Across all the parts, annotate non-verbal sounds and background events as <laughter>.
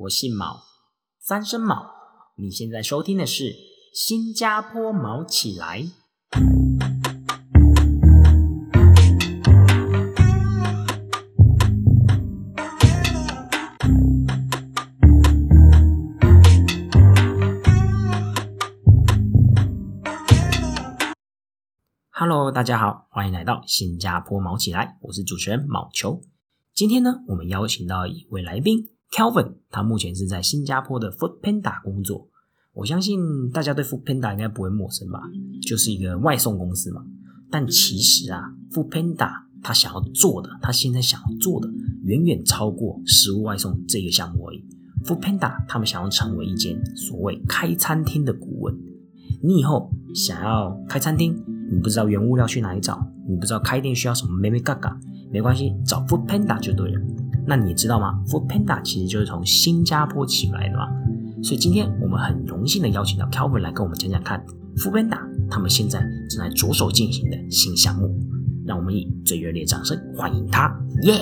我姓毛，三声毛。你现在收听的是《新加坡毛起来》。Hello，大家好，欢迎来到《新加坡毛起来》，我是主持人毛球。今天呢，我们邀请到一位来宾。Kelvin，他目前是在新加坡的 Food Panda 工作。我相信大家对 Food Panda 应该不会陌生吧？就是一个外送公司嘛。但其实啊，Food Panda 他想要做的，他现在想要做的，远远超过食物外送这个项目而已。Food Panda 他们想要成为一间所谓开餐厅的顾问。你以后想要开餐厅，你不知道原物料去哪里找，你不知道开店需要什么咩咩嘎嘎，没关系，找 Food Panda 就对了。那你知道吗？Food Panda 其实就是从新加坡起来的嘛。所以今天我们很荣幸的邀请到 Calvin 来跟我们讲讲看，Food Panda 他们现在正在着手进行的新项目。让我们以最热烈掌声欢迎他，耶！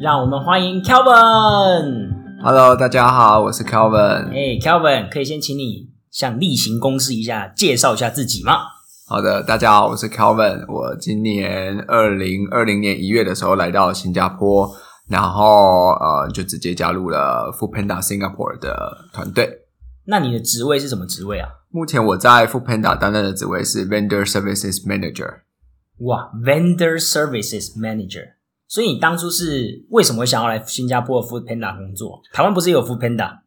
让我们欢迎 Calvin。Hello，大家好，我是 Calvin。哎，Kelvin，可以先请你向例行公事一下，介绍一下自己吗？好的，大家好，我是 Kelvin。我今年二零二零年一月的时候来到新加坡，然后呃，就直接加入了 Food Panda Singapore 的团队。那你的职位是什么职位啊？目前我在 Food Panda 担任的职位是 Vendor Services Manager。哇，Vendor Services Manager。所以你当初是为什么想要来新加坡 Food Panda 工作？台湾不是也有 Food Panda？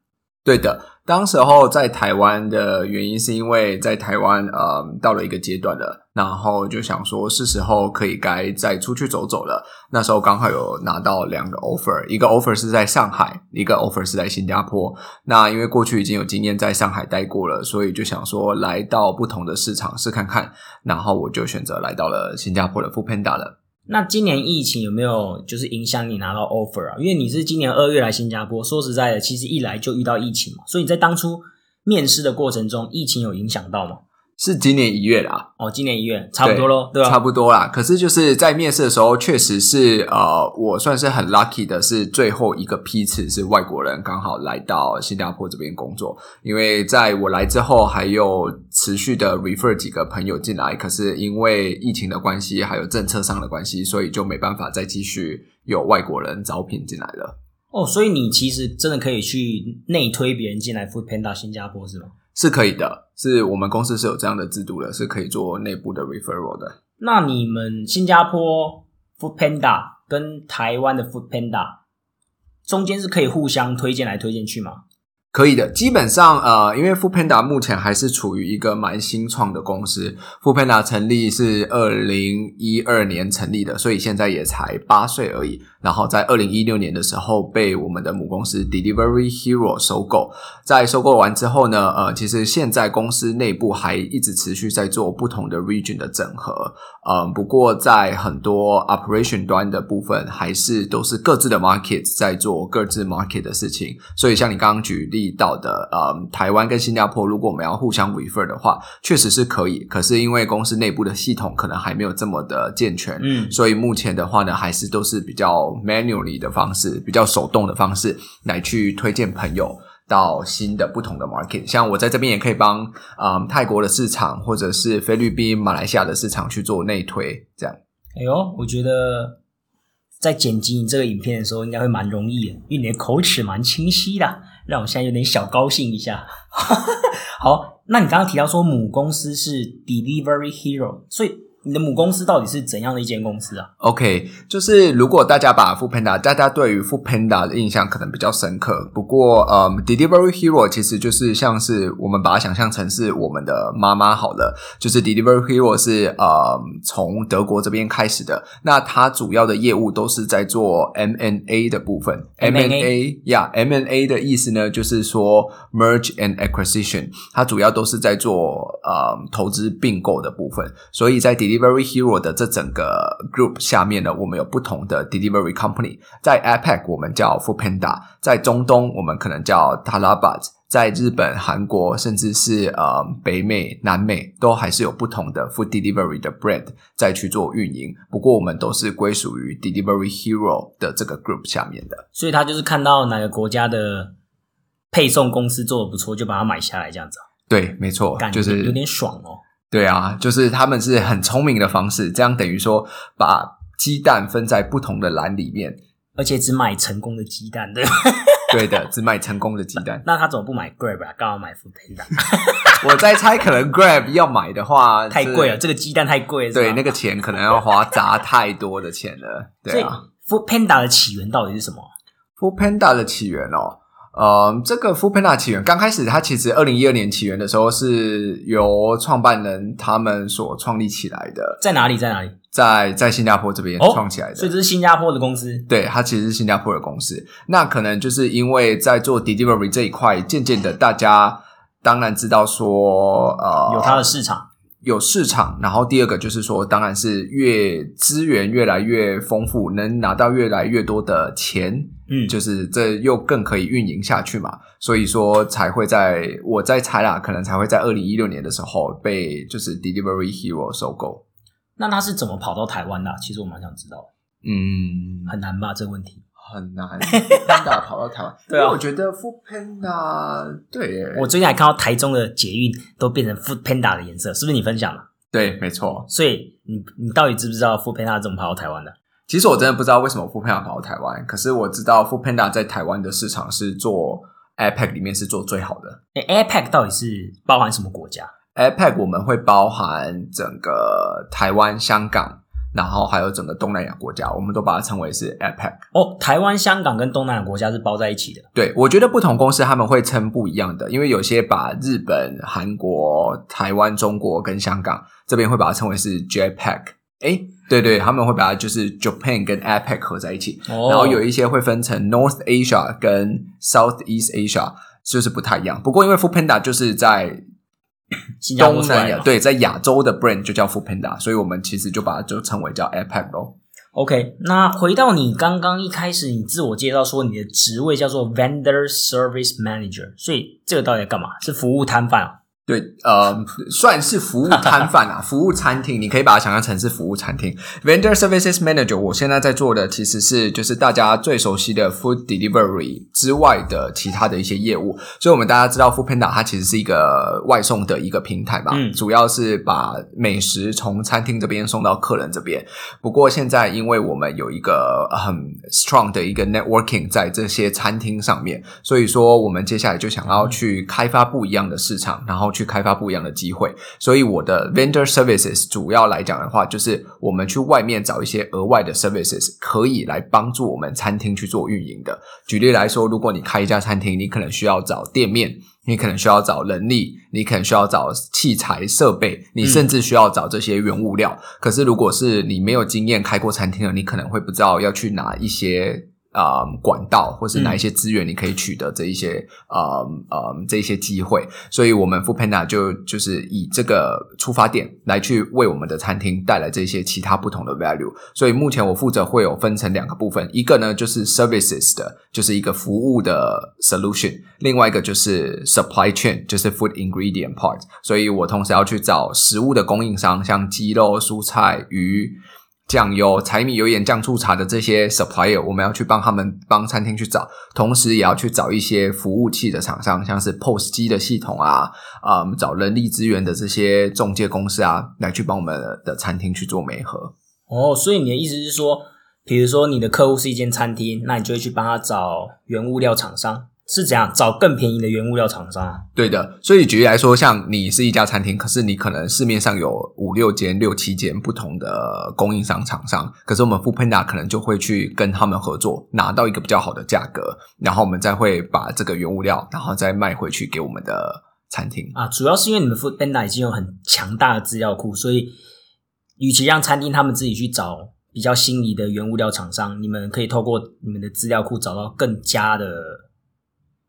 对的，当时候在台湾的原因是因为在台湾呃到了一个阶段了，然后就想说是时候可以该再出去走走了。那时候刚好有拿到两个 offer，一个 offer 是在上海，一个 offer 是在新加坡。那因为过去已经有经验在上海待过了，所以就想说来到不同的市场试看看。然后我就选择来到了新加坡的 Panda 了。那今年疫情有没有就是影响你拿到 offer 啊？因为你是今年二月来新加坡，说实在的，其实一来就遇到疫情嘛，所以你在当初面试的过程中，疫情有影响到吗？是今年一月啦，哦，今年一月差不多咯，对吧？差不多啦。可是就是在面试的时候，确实是呃，我算是很 lucky 的，是最后一个批次是外国人刚好来到新加坡这边工作。因为在我来之后，还有持续的 refer 几个朋友进来，可是因为疫情的关系，还有政策上的关系，所以就没办法再继续有外国人招聘进来了。哦，所以你其实真的可以去内推别人进来 Food Panda 新加坡是吗？是可以的，是我们公司是有这样的制度的，是可以做内部的 referral 的。那你们新加坡 Food Panda 跟台湾的 Food Panda 中间是可以互相推荐来推荐去吗？可以的，基本上呃，因为 Food Panda 目前还是处于一个蛮新创的公司，Food Panda 成立是二零一二年成立的，所以现在也才八岁而已。然后在二零一六年的时候被我们的母公司 Delivery Hero 收购，在收购完之后呢，呃，其实现在公司内部还一直持续在做不同的 region 的整合，嗯，不过在很多 operation 端的部分，还是都是各自的 market 在做各自 market 的事情。所以像你刚刚举例到的，呃，台湾跟新加坡，如果我们要互相 refer 的话，确实是可以。可是因为公司内部的系统可能还没有这么的健全，嗯，所以目前的话呢，还是都是比较。Manually 的方式，比较手动的方式来去推荐朋友到新的不同的 market，像我在这边也可以帮啊泰国的市场，或者是菲律宾、马来西亚的市场去做内推，这样。哎呦，我觉得在剪辑你这个影片的时候，应该会蛮容易的，因为你的口齿蛮清晰的，让我现在有点小高兴一下。<laughs> 好，那你刚刚提到说母公司是 Delivery Hero，所以。你的母公司到底是怎样的一间公司啊？OK，就是如果大家把 Food Panda，大家对于 Food Panda 的印象可能比较深刻。不过，呃，Delivery Hero 其实就是像是我们把它想象成是我们的妈妈好了。就是 Delivery Hero 是呃从德国这边开始的，那它主要的业务都是在做 M&A 的部分。M&A 呀，M&A 的意思呢，就是说 Merge and Acquisition，它主要都是在做呃投资并购的部分。所以在 Delivery Delivery Hero 的这整个 group 下面呢，我们有不同的 delivery company。在 APEC 我们叫 Food Panda，在中东我们可能叫 Talabat，在日本、韩国，甚至是呃北美、南美，都还是有不同的 food delivery 的 brand 在去做运营。不过我们都是归属于 Delivery Hero 的这个 group 下面的。所以他就是看到哪个国家的配送公司做的不错，就把它买下来，这样子。对，没错，感就是有点爽哦。对啊，就是他们是很聪明的方式，这样等于说把鸡蛋分在不同的篮里面。而且只买成功的鸡蛋，对吧？<laughs> 对的，只买成功的鸡蛋。那他怎么不买 Grab 啊？刚好买 Food Panda，<laughs> 我在猜，可能 Grab 要买的话 <laughs> 太贵了，是这个鸡蛋太贵了。对，那个钱可能要花砸太多的钱了。对啊 Food Panda 的起源到底是什么？，Food Panda 的起源哦，呃，这个 Food Panda 起源刚开始，它其实二零一二年起源的时候是由创办人他们所创立起来的，在哪里？在哪里？在在新加坡这边哦创起来的。所以这是新加坡的公司。对，它其实是新加坡的公司。那可能就是因为在做 delivery 这一块，渐渐的大家当然知道说，呃，有它的市场，有市场。然后第二个就是说，当然是越资源越来越丰富，能拿到越来越多的钱，嗯，就是这又更可以运营下去嘛。所以说才会在我在猜啦，可能才会在二零一六年的时候被就是 Delivery Hero 收购。那他是怎么跑到台湾的啊、其实我蛮想知道，嗯，很难吧？这个问题，很难，Panda 跑到台湾，<laughs> 对啊因为我觉得 Food Panda 对耶，我最近还看到台中的捷运都变成 Food Panda 的颜色，是不是你分享的？对，没错。所以你你到底知不知道 Food Panda 怎么跑到台湾的？其实我真的不知道为什么 Food Panda 跑到台湾，可是我知道 Food Panda 在台湾的市场是做 APEC 里面是做最好的。诶 APEC 到底是包含什么国家？APEC 我们会包含整个台湾、香港，然后还有整个东南亚国家，我们都把它称为是 APEC。哦，台湾、香港跟东南亚国家是包在一起的。对，我觉得不同公司他们会称不一样的，因为有些把日本、韩国、台湾、中国跟香港这边会把它称为是 JPEC。哎，对对，他们会把它就是 Japan 跟 APEC 合在一起，哦然后有一些会分成 North Asia 跟 Southeast Asia，就是不太一样。不过因为 Food Panda 就是在 <coughs> 新加坡东。南亚对，在亚洲的 brand 就叫 Food Panda，所以我们其实就把它就称为叫 APEC 咯。OK，那回到你刚刚一开始你自我介绍说你的职位叫做 Vendor Service Manager，所以这个到底在干嘛？是服务摊贩啊？对，呃，算是服务摊贩啊，<laughs> 服务餐厅，你可以把它想象成是服务餐厅。Vendor Services Manager，我现在在做的其实是就是大家最熟悉的 Food Delivery 之外的其他的一些业务。所以，我们大家知道 Food Panda 它其实是一个外送的一个平台嘛，嗯主要是把美食从餐厅这边送到客人这边。不过现在因为我们有一个很 strong 的一个 networking 在这些餐厅上面，所以说我们接下来就想要去开发不一样的市场，然后去开发不一样的机会。所以我的 vendor services 主要来讲的话，就是我们去外面找一些额外的 services，可以来帮助我们餐厅去做运营的。举例来说，如果你开一家餐厅，你可能需要找店面。你可能需要找人力，你可能需要找器材设备，你甚至需要找这些原物料。可是如果是你没有经验开过餐厅的，你可能会不知道要去哪一些啊、呃管道，或是哪一些资源你可以取得这一些呃呃这一些机会。所以，我们 Food Panda 就就是以这个出发点来去为我们的餐厅带来这些其他不同的 value。所以，目前我负责会有分成两个部分，一个呢就是 services 的，就是一个服务的 solution；另外一个就是 supply chain，就是 food ingredient part。所以我同时要去找食物的供应商，像鸡肉、蔬菜、鱼。酱油、柴米油盐酱醋茶的这些 supplier，我们要去帮他们帮餐厅去找，同时也要去找一些服务器的厂商，像是 POS 机的系统啊，啊、找人力资源的这些中介公司啊，来去帮我们的餐厅去做媒合。哦，所以你的意思是说，比如说你的客户是一间餐厅，那你就会去帮他找原物料厂商，是怎样找更便宜的原物料厂商啊？对的，所以举例来说，像你是一家餐厅，可是你可能市面上有五六间、六七间不同的供应商厂商，可是我们 f o o Panda 可能就会去跟他们合作，拿到一个比较好的价格，然后我们再会把这个原物料，然后再卖回去给我们的餐厅。啊，主要是因为你们 Food Panda 已经有很强大的资料库，所以与其让餐厅他们自己去找比较心仪的原物料厂商，你们可以透过你们的资料库找到更加的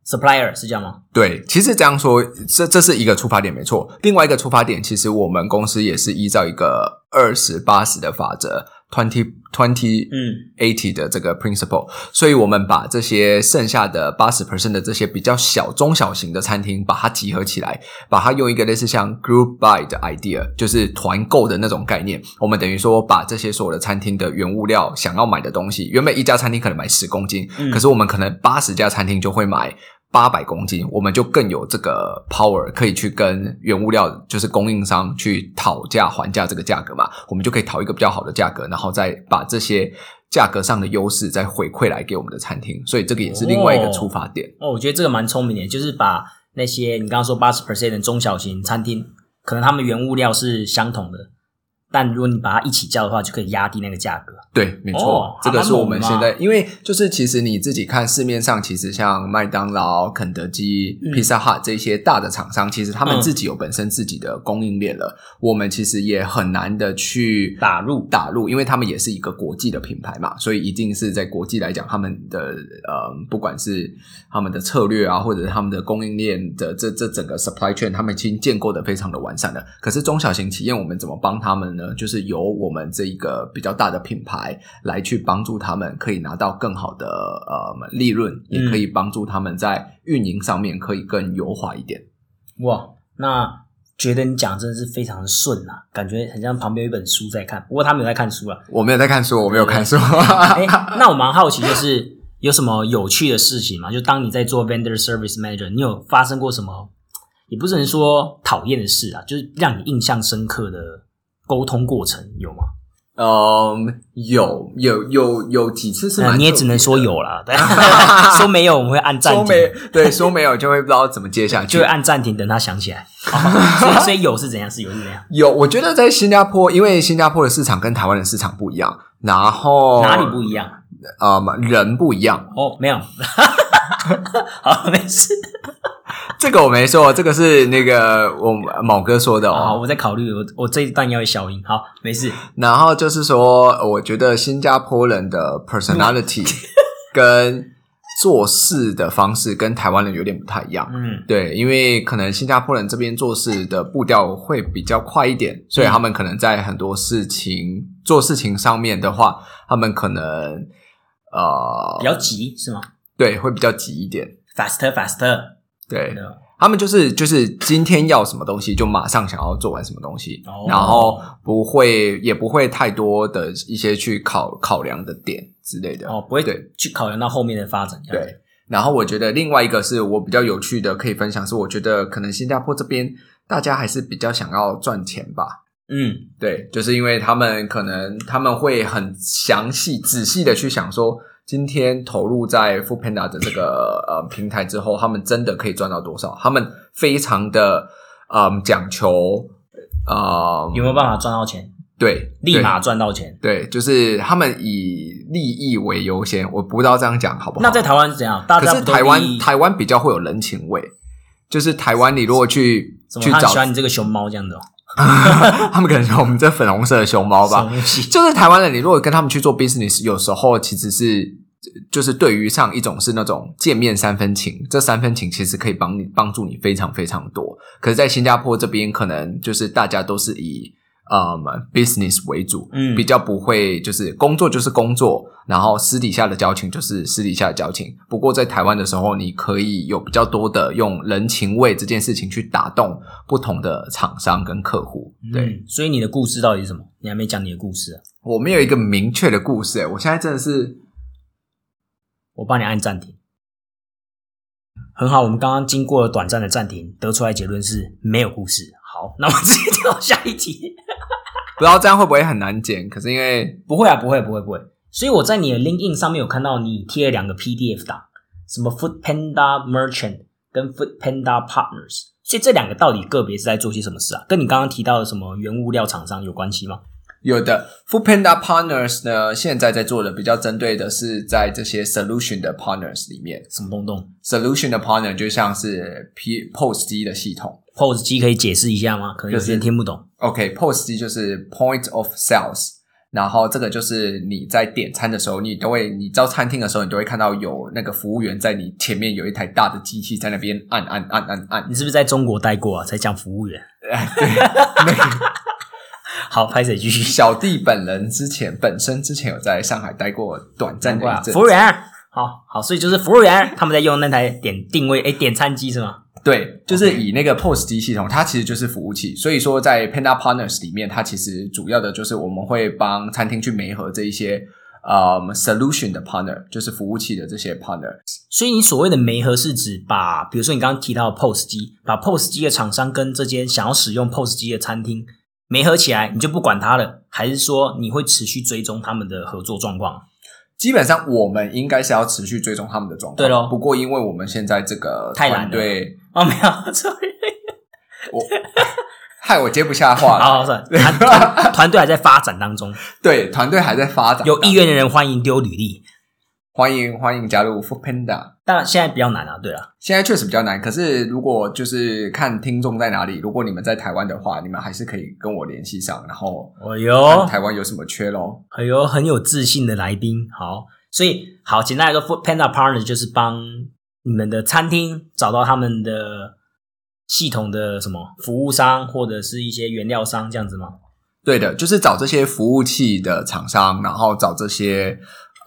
supplier，是这样吗？对，其实这样说，这这是一个出发点，没错。另外一个出发点，其实我们公司也是依照一个二十八十的法则，twenty twenty 嗯 eighty 的这个 principle，所以我们把这些剩下的八十 percent 的这些比较小中小型的餐厅，把它集合起来，把它用一个类似像 group buy 的 idea，就是团购的那种概念。我们等于说把这些所有的餐厅的原物料想要买的东西，原本一家餐厅可能买十公斤，嗯可是我们可能八十家餐厅就会买。八百公斤，我们就更有这个 power，可以去跟原物料就是供应商去讨价还价这个价格嘛，我们就可以讨一个比较好的价格，然后再把这些价格上的优势再回馈来给我们的餐厅，所以这个也是另外一个出发点。哦，我觉得这个蛮聪明的，就是把那些你刚刚说八十 percent 的中小型餐厅，可能他们原物料是相同的，但如果你把它一起叫的话，就可以压低那个价格。对，没错，哦这个是我们现在，因为就是其实你自己看市面上，其实像麦当劳、肯德基、嗯 Pizza Hut 这些大的厂商，其实他们嗯自己有本身自己的供应链了，我们其实也很难的去打入打入，因为他们也是一个国际的品牌嘛，所以一定是在国际来讲，他们的呃，不管是他们的策略啊，或者是他们的供应链的这这整个 supply chain，他们已经建构的非常的完善了。可是中小型企业，我们怎么帮他们呢？就是由我们这一个比较大的品牌来去帮助他们，可以拿到更好的呃利润，也可以帮助他们在运营上面可以更优化一点。哇，那觉得你讲真的是非常的顺啊，感觉很像旁边有一本书在看，不过他没有在看书啊。我没有在看书，我没有看书。<laughs> 哎，那我蛮好奇，就是有什么有趣的事情吗？就当你在做 vendor service manager，你有发生过什么？也不是能说讨厌的事啊，就是让你印象深刻的沟通过程有吗？嗯，有有有有几次是你也只能说，有啦，对，<laughs> 说没有我们会按暂停，说没对说没有就会不知道怎么接下去就会。按暂停，等他想起来。哦 <laughs> 所以所以有是怎样？是有是怎样？有，我觉得在新加坡，因为新加坡的市场跟台湾的市场不一样，然后哪里不一样？呃人不一样，哦，没有，<laughs> 好，没事。这个我没说，这个是那个我某哥说的好，哦。我在考虑，我我这一段要有小音。好，没事。然后就是说，我觉得新加坡人的 personality <laughs> 跟做事的方式跟台湾人有点不太一样。嗯对，因为可能新加坡人这边做事的步调会比较快一点，所以嗯他们可能在很多事情、做事情上面的话，他们可能呃比，较急是吗对，会比较急一点。？Faster, faster。对，他们就是就是今天要什么东西，就马上想要做完什么东西，哦然后不会也不会太多的一些去考考量的点之类的。哦，不会对去考量到后面的发展。对，然后我觉得另外一个是我比较有趣的可以分享，是我觉得可能新加坡这边大家还是比较想要赚钱吧。嗯对，就是因为他们可能他们会很详细、仔细的去想说，今天投入在 f o o Panda 的这个呃平台之后，他们真的可以赚到多少？他们非常的嗯讲求呃有没有办法赚到钱？对立马赚到钱？对，对就是他们以利益为优先。我不知道这样讲好不好？那在台湾是怎样？大可家台湾台湾比较会有人情味，就是台湾你如果去去找喜欢你这个熊猫这样的哦？<laughs> 他们可能说我们这粉红色的熊猫吧？就是台湾人，你如果跟他们去做 business，有时候其实是就是对于上一种是那种见面三分情，这三分情其实可以帮你帮助你非常非常多。可是，在新加坡这边，可能就是大家都是以嗯 business 为主，嗯比较不会就是工作就是工作，然后私底下的交情就是私底下的交情。不过在台湾的时候，你可以有比较多的用人情味这件事情去打动不同的厂商跟客户，对。嗯，所以你的故事到底是什么？你还没讲你的故事啊？我没有一个明确的故事，哎，我现在真的是我帮你按暂停。很好，我们刚刚经过了短暂的暂停，得出来结论是没有故事。好，那我们直接跳下一题。不知道这样会不会很难剪。可是因为不会啊，不会，不会，不会。所以我在你的 LinkedIn 上面有看到你贴了两个 PDF 档，什么 Food Panda Merchant 跟 Food Panda Partners。所以这两个到底个别是在做些什么事啊？跟你刚刚提到的什么原物料厂商有关系吗？有的 Food Panda Partners 呢，现在在做的比较针对的是在这些 solution 的 partners 里面什么东东，solution 的 partner 就像是 P POS 机的系统。？POS 机可以解释一下吗？可能有些人听不懂。OK，POS 机就是 Point of Sales，然后这个就是你在点餐的时候，你都会，你到餐厅的时候，你都会看到有那个服务员在你前面有一台大的机器在那边按按按按按。你是不是在中国待过啊？才讲服务员？<laughs> 哎，对，那个 <laughs> 好，拍谁继续？小弟本人之前本身之前有在上海待过短暂的一阵服务员，好好，所以就是服务员他们在用那台点定位诶点餐机是吗？对，就是以那个 POS 机系统，它其实就是服务器。所以说，在 Panda Partners 里面，它其实主要的就是我们会帮餐厅去媒合这一些呃 solution 的 partner，就是服务器的这些 partner。所以你所谓的媒合是指把，比如说你刚刚提到的 POS 机，把 POS 机的厂商跟这间想要使用 POS 机的餐厅媒合起来，你就不管它了，还是说你会持续追踪他们的合作状况？基本上我们应该是要持续追踪他们的状况。对咯。不过因为我们现在这个太懒了。团队，哦，没有，<laughs> sorry，我害我接不下话了。好，算了，团团团队还在发展当中，<laughs> 对，团队还在发展，有意愿的人欢迎丢履历，欢迎欢迎加入 Food Panda。但现在比较难啊。对了，现在确实比较难，可是如果就是看听众在哪里，如果你们在台湾的话，你们还是可以跟我联系上，然后哎看呦，台湾有什么缺咯。哎呦，很有自信的来宾。好，所以好，简单来说，Food Panda Partner 就是帮你们的餐厅找到他们的系统的什么服务商或者是一些原料商这样子吗？对的，就是找这些服务器的厂商，然后找这些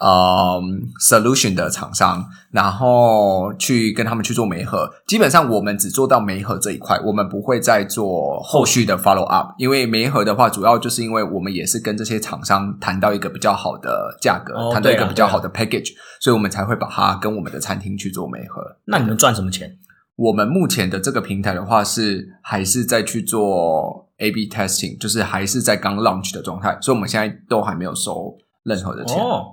呃 solution 的厂商，然后去跟他们去做媒合。基本上我们只做到媒合这一块，我们不会再做后续的 follow up。因为媒合的话，主要就是因为我们也是跟这些厂商谈到一个比较好的价格，哦谈到一个比较好的 package，所以我们才会把它跟我们的餐厅去做媒合。那你们赚什么钱？我们目前的这个平台的话，是还是在去做 A/B testing，就是还是在刚 launch 的状态，所以我们现在都还没有收任何的钱。哦，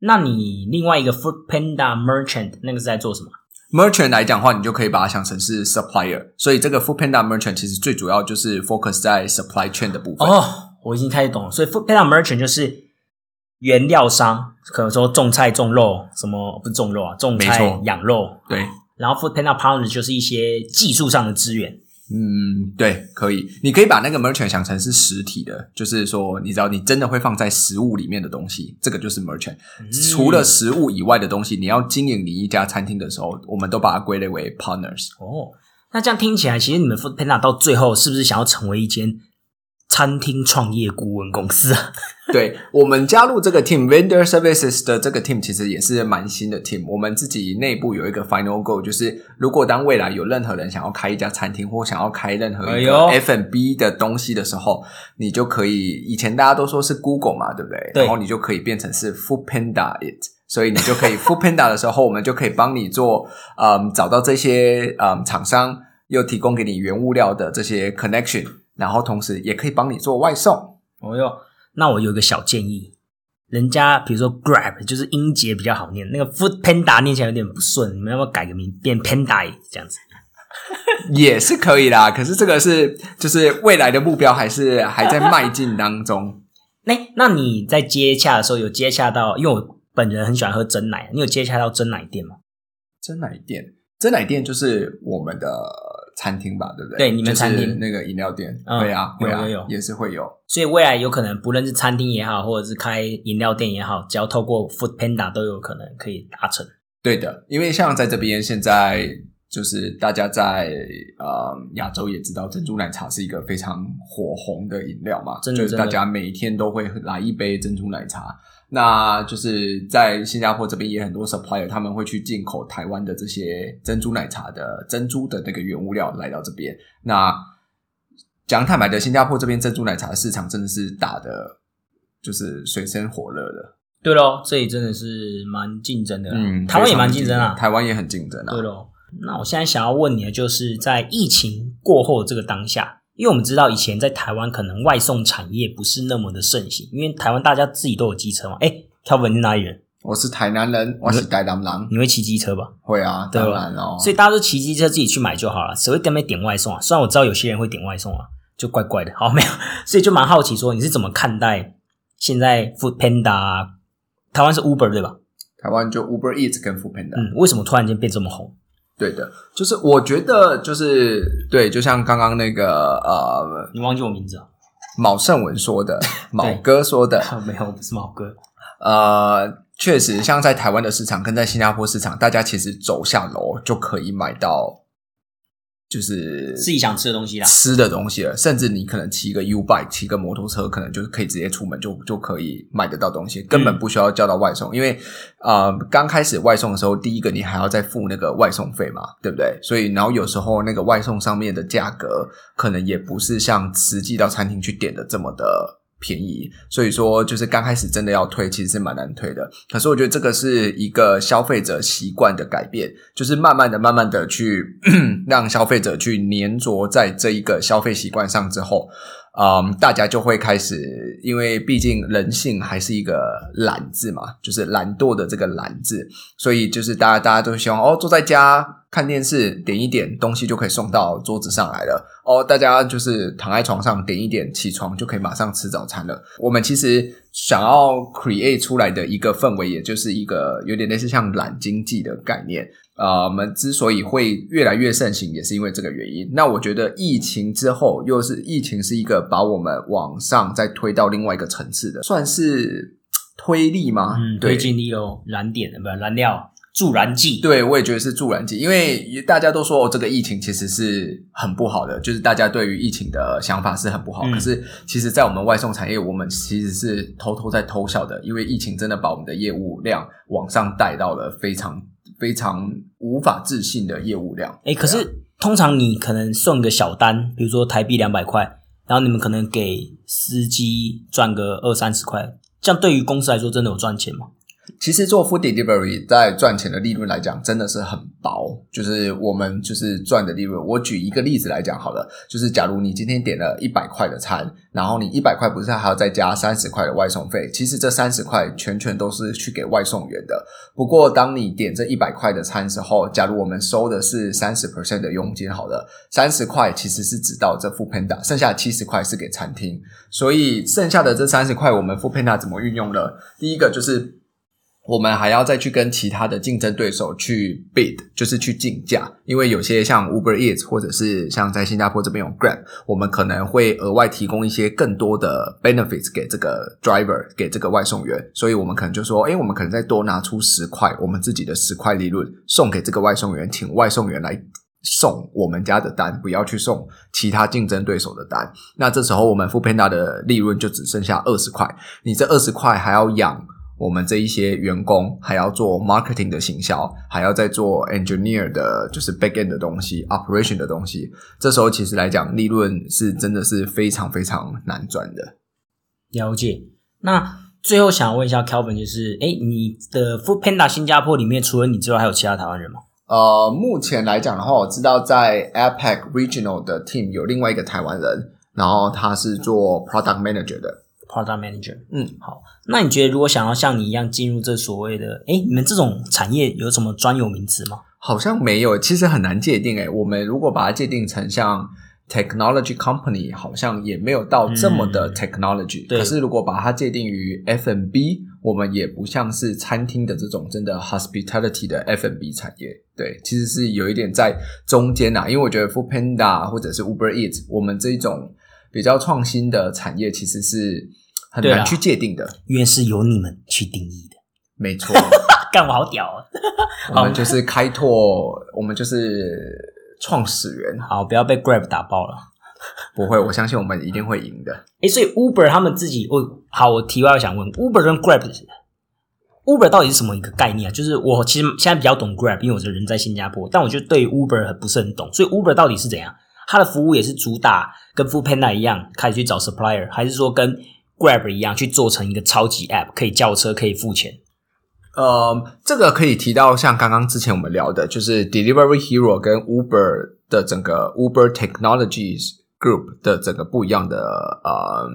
那你另外一个 Food Panda Merchant 那个是在做什么？Merchant 来讲的话，你就可以把它想成是 supplier，所以这个 Food Panda Merchant 其实最主要就是 focus 在 supply chain 的部分。哦，我已经开始懂了。所以 Food Panda Merchant 就是原料商，可能说种菜种肉，什么不是种肉啊，种菜养肉。对，然后 Food Panda Partner 就是一些技术上的资源。嗯，对，可以，你可以把那个 merchant 想成是实体的，就是说，你知道，你真的会放在食物里面的东西，这个就是 merchant。除了食物以外的东西，你要经营你一家餐厅的时候，我们都把它归类为 partners。哦，那这样听起来，其实你们 Food Panda 到最后是不是想要成为一间餐厅创业顾问公司啊？<laughs> 对我们加入这个 team vendor services 的这个 team，其实也是蛮新的 team。我们自己内部有一个 final goal，就是如果当未来有任何人想要开一家餐厅，或想要开任何一个 F&B 的东西的时候，你就可以以前大家都说是 Google 嘛，对不对？对然后你就可以变成是 Food Panda it。所以你就可以 <laughs> Food Panda 的时候，我们就可以帮你做，嗯，找到这些嗯厂商，又提供给你原物料的这些 connection，然后同时也可以帮你做外送。哦哟，那我有一个小建议，人家比如说 Grab 就是音节比较好念，那个 Food Panda 念起来有点不顺，你们要不要改个名变 Panda 这样子？<laughs> 也是可以啦，可是这个是就是未来的目标，还是还在迈进当中。<laughs> 那那你在接洽的时候有接洽到？因为我本人很喜欢喝真奶，你有接洽到真奶店吗？真奶店，真奶店就是我们的餐厅吧，对不对？对你们餐厅那个饮料店，嗯会啊，会啊，有有有也是会有。所以未来有可能不论是餐厅也好，或者是开饮料店也好，只要透过 Food Panda 都有可能可以达成。对的，因为像在这边现在。就是大家在呃亚洲也知道，珍珠奶茶是一个非常火红的饮料嘛，真的就是大家每天都会来一杯珍珠奶茶。那就是在新加坡这边也很多 supplier，他们会去进口台湾的这些珍珠奶茶的珍珠的那个原物料来到这边。那讲坦白的，新加坡这边珍珠奶茶的市场真的是打的，就是水深火热的。对咯，这里真的是蛮竞争的，嗯，台湾也蛮竞争啊。台湾也很竞争啊。对咯，那我现在想要问你的就是，在疫情过后这个当下，因为我们知道以前在台湾可能外送产业不是那么的盛行，因为台湾大家自己都有机车嘛。哎，Kelvin 你是哪里人？我是台南人，我是台南人，你会骑机车吧？会啊，当然哦。所以大家都骑机车自己去买就好了，谁会在那边点外送啊？虽然我知道有些人会点外送啊，就怪怪的。好，没有，所以就蛮好奇说你是怎么看待现在 Food Panda 啊台湾是 Uber 对吧？台湾就 Uber Eats 跟 Foodpanda，、嗯，为什么突然间变这么红？对的，就是我觉得就是对，就像刚刚那个呃你忘记我名字啊？毛胜文说的，毛哥说的，没有，我不是毛哥。呃，确实像在台湾的市场跟在新加坡市场，大家其实走下楼就可以买到。就是自己想吃的东西啦。吃的东西了，甚至你可能骑个 U bike，骑个摩托车，可能就是可以直接出门就就可以买得到东西，根本不需要叫到外送。因为呃，刚开始外送的时候，第一个你还要再付那个外送费嘛，对不对？所以然后有时候那个外送上面的价格可能也不是像实际到餐厅去点的这么的。便宜，所以说就是刚开始真的要推，其实是蛮难推的。可是我觉得这个是一个消费者习惯的改变，就是慢慢的、慢慢的去 <clears throat> 让消费者去粘着在这一个消费习惯上之后，嗯，大家就会开始，因为毕竟人性还是一个懒字嘛，就是懒惰的这个懒字，所以就是大家大家都希望哦，坐在家。看电视点一点东西就可以送到桌子上来了哦，大家就是躺在床上点一点起床就可以马上吃早餐了。我们其实想要 create 出来的一个氛围，也就是一个有点类似像懒经济的概念啊。我们之所以会越来越盛行，也是因为这个原因。那我觉得疫情之后，又是疫情是一个把我们往上再推到另外一个层次的，算是推力吗？嗯，推进力喽，燃点的不燃料。助燃剂，对我也觉得是助燃剂，因为大家都说哦，这个疫情其实是很不好的，就是大家对于疫情的想法是很不好。可是，其实，在我们外送产业，我们其实是偷偷在偷笑的，因为疫情真的把我们的业务量往上带到了非常非常无法置信的业务量。哎，可是通常你可能送个小单，比如说台币两百块，然后你们可能给司机赚个二三十块，这样对于公司来说，真的有赚钱吗？其实做 food delivery 在赚钱的利润来讲，真的是很薄。就是我们就是赚的利润。我举一个例子来讲好了，就是假如你今天点了一百块的餐，然后你一百块不是还要再加三十块的外送费？其实这三十块全全都是去给外送员的。不过当你点这一百块的餐时候，假如我们收的是三十 percent 的佣金，好了，三十块其实是只到这 food panda，剩下七十块是给餐厅。所以剩下的这三十块，我们 food panda 怎么运用呢？第一个就是。我们还要再去跟其他的竞争对手去 bid，就是去竞价，因为有些像 Uber Eats 或者是像在新加坡这边有 Grab，我们可能会额外提供一些更多的 benefits 给这个 driver，给这个外送员，所以我们可能就说，哎，我们可能再多拿出十块，我们自己的十块利润送给这个外送员，请外送员来送我们家的单，不要去送其他竞争对手的单。那这时候我们 f o o Panda 的利润就只剩下二十块，你这二十块还要养。我们这一些员工还要做 marketing 的行销，还要再做 engineer 的，就是 backend 的东西，operation 的东西。这时候其实来讲，利润是真的是非常非常难赚的。了解。那最后想问一下 Kelvin，就是，哎，你的 Food Panda 新加坡里面，除了你之外，还有其他台湾人吗？呃，目前来讲的话，我知道在 APEC Regional 的 team 有另外一个台湾人，然后他是做 product manager 的。Product Manager，嗯，好。那你觉得如果想要像你一样进入这所谓的，哎，你们这种产业有什么专有名词吗？好像没有，其实很难界定。哎，我们如果把它界定成像 Technology Company，好像也没有到这么的 Technology。可是如果把它界定于 F&B，我们也不像是餐厅的这种真的 Hospitality 的 F&B 产业。对，其实是有一点在中间呐。因为我觉得 Food Panda 或者是 Uber Eats，我们这种比较创新的产业，其实是。很难去界定的，因为是由你们去定义的。没错，<laughs> 干我好屌啊！<laughs> 我们就是开拓，我们就是创始人。好，不要被 Grab 打爆了。不会，我相信我们一定会赢的。哎，所以 Uber 他们自己，我好，我题外想问，Uber 跟 Grab，Uber 到底是什么一个概念啊？就是我其实现在比较懂 Grab，因为我是人在新加坡，但我就对 Uber 很不是很懂。所以 Uber 到底是怎样？它的服务也是主打跟 Food Panda 一样，开始去找 supplier，还是说跟 Grab 一样去做成一个超级 App，可以叫车，可以付钱。呃，这个可以提到像刚刚之前我们聊的，就是 Delivery Hero 跟 Uber 的整个 Uber Technologies Group 的整个不一样的呃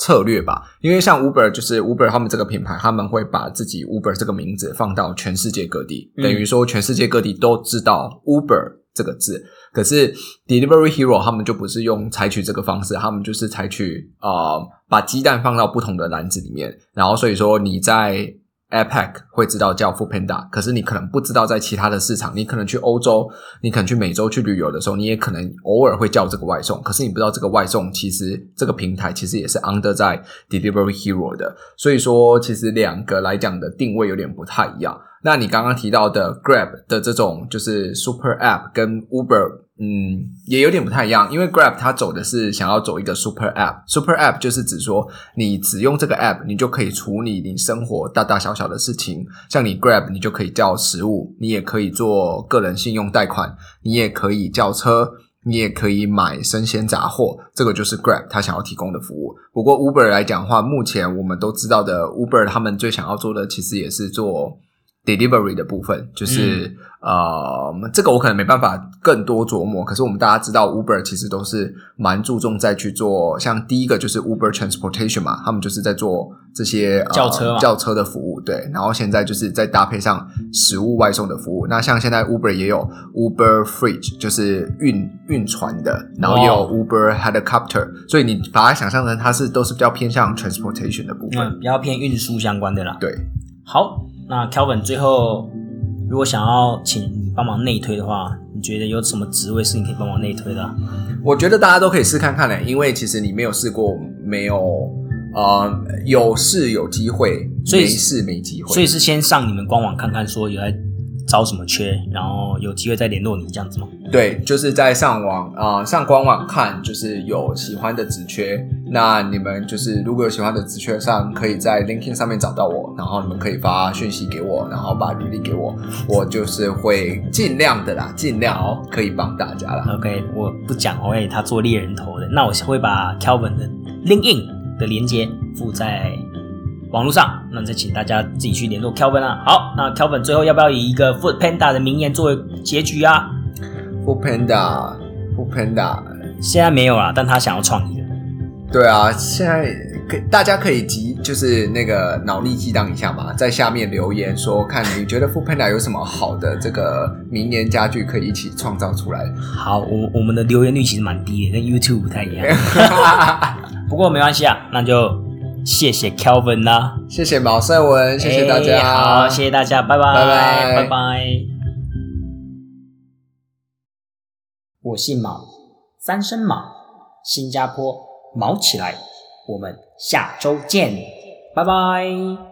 策略吧。因为像 Uber 就是 Uber 他们这个品牌，他们会把自己 Uber 这个名字放到全世界各地，等于说全世界各地都知道 Uber 这个字。可是 Delivery Hero 他们就不是用采取这个方式，他们就是采取啊，把鸡蛋放到不同的篮子里面，然后所以说你在 APEC 会知道叫 Food Panda，可是你可能不知道在其他的市场，你可能去欧洲，你可能去美洲去旅游的时候，你也可能偶尔会叫这个外送，可是你不知道这个外送其实这个平台其实也是 under 在 Delivery Hero 的，所以说其实两个来讲的定位有点不太一样。那你刚刚提到的 Grab 的这种就是 Super App 跟 Uber 嗯，也有点不太一样，因为 Grab 它走的是想要走一个 Super App，Super App 就是指说你只用这个 App，你就可以处理你生活大大小小的事情，像你 Grab 你就可以叫食物，你也可以做个人信用贷款，你也可以叫车，你也可以买生鲜杂货，这个就是 Grab 它想要提供的服务。不过 Uber 来讲的话，目前我们都知道的 Uber 他们最想要做的其实也是做。Delivery 的部分就是、呃，这个我可能没办法更多琢磨。可是我们大家知道，Uber 其实都是蛮注重在去做，像第一个就是 Uber Transportation 嘛，他们就是在做这些、呃、轿车嘛轿车的服务，对。然后现在就是在搭配上食物外送的服务。那像现在 Uber 也有 Uber Fridge，就是运运船的，然后也有哦 Uber Helicopter，所以你把它想象成它是都是比较偏向 transportation 的部分。嗯，比较偏运输相关的啦。对，好，那 Kelvin 最后如果想要请你帮忙内推的话，你觉得有什么职位是你可以帮忙内推的啊？我觉得大家都可以试看看嘞，因为其实你没有试过，没有呃有试有机会，所以没试没机会。所以是先上你们官网看看，说有在招什么缺，然后有机会再联络你这样子吗？对，就是在上网啊、呃上官网看，就是有喜欢的职缺，那你们就是如果有喜欢的职缺上，可以在 LinkedIn 上面找到我，然后你们可以发讯息给我，然后把履历给我，我就是会尽量的啦，尽量哦可以帮大家啦。OK，我不讲，我给他做猎人头的。那我会把 Kelvin 的 LinkedIn 的连接附在网络上，那再请大家自己去联络 Kelvin 啊。好，那 Kelvin 最后要不要以一个 Food Panda 的名言作为结局啊？Food Panda，Food Panda，现在没有啦，但他想要创意的。对啊，现在可大家可以激就是那个脑力激荡一下嘛，在下面留言说，看你觉得 Food Panda 有什么好的这个名言家具可以一起创造出来。好，我我们的留言率其实蛮低的，跟 YouTube 不太一样。<laughs> 不过没关系啊，那就谢谢 Kelvin 啦，谢谢毛胜文，谢谢大家，哎好，谢谢大家，拜拜，拜拜拜拜。我姓毛，三声毛，新加坡毛起来，我们下周见，拜拜。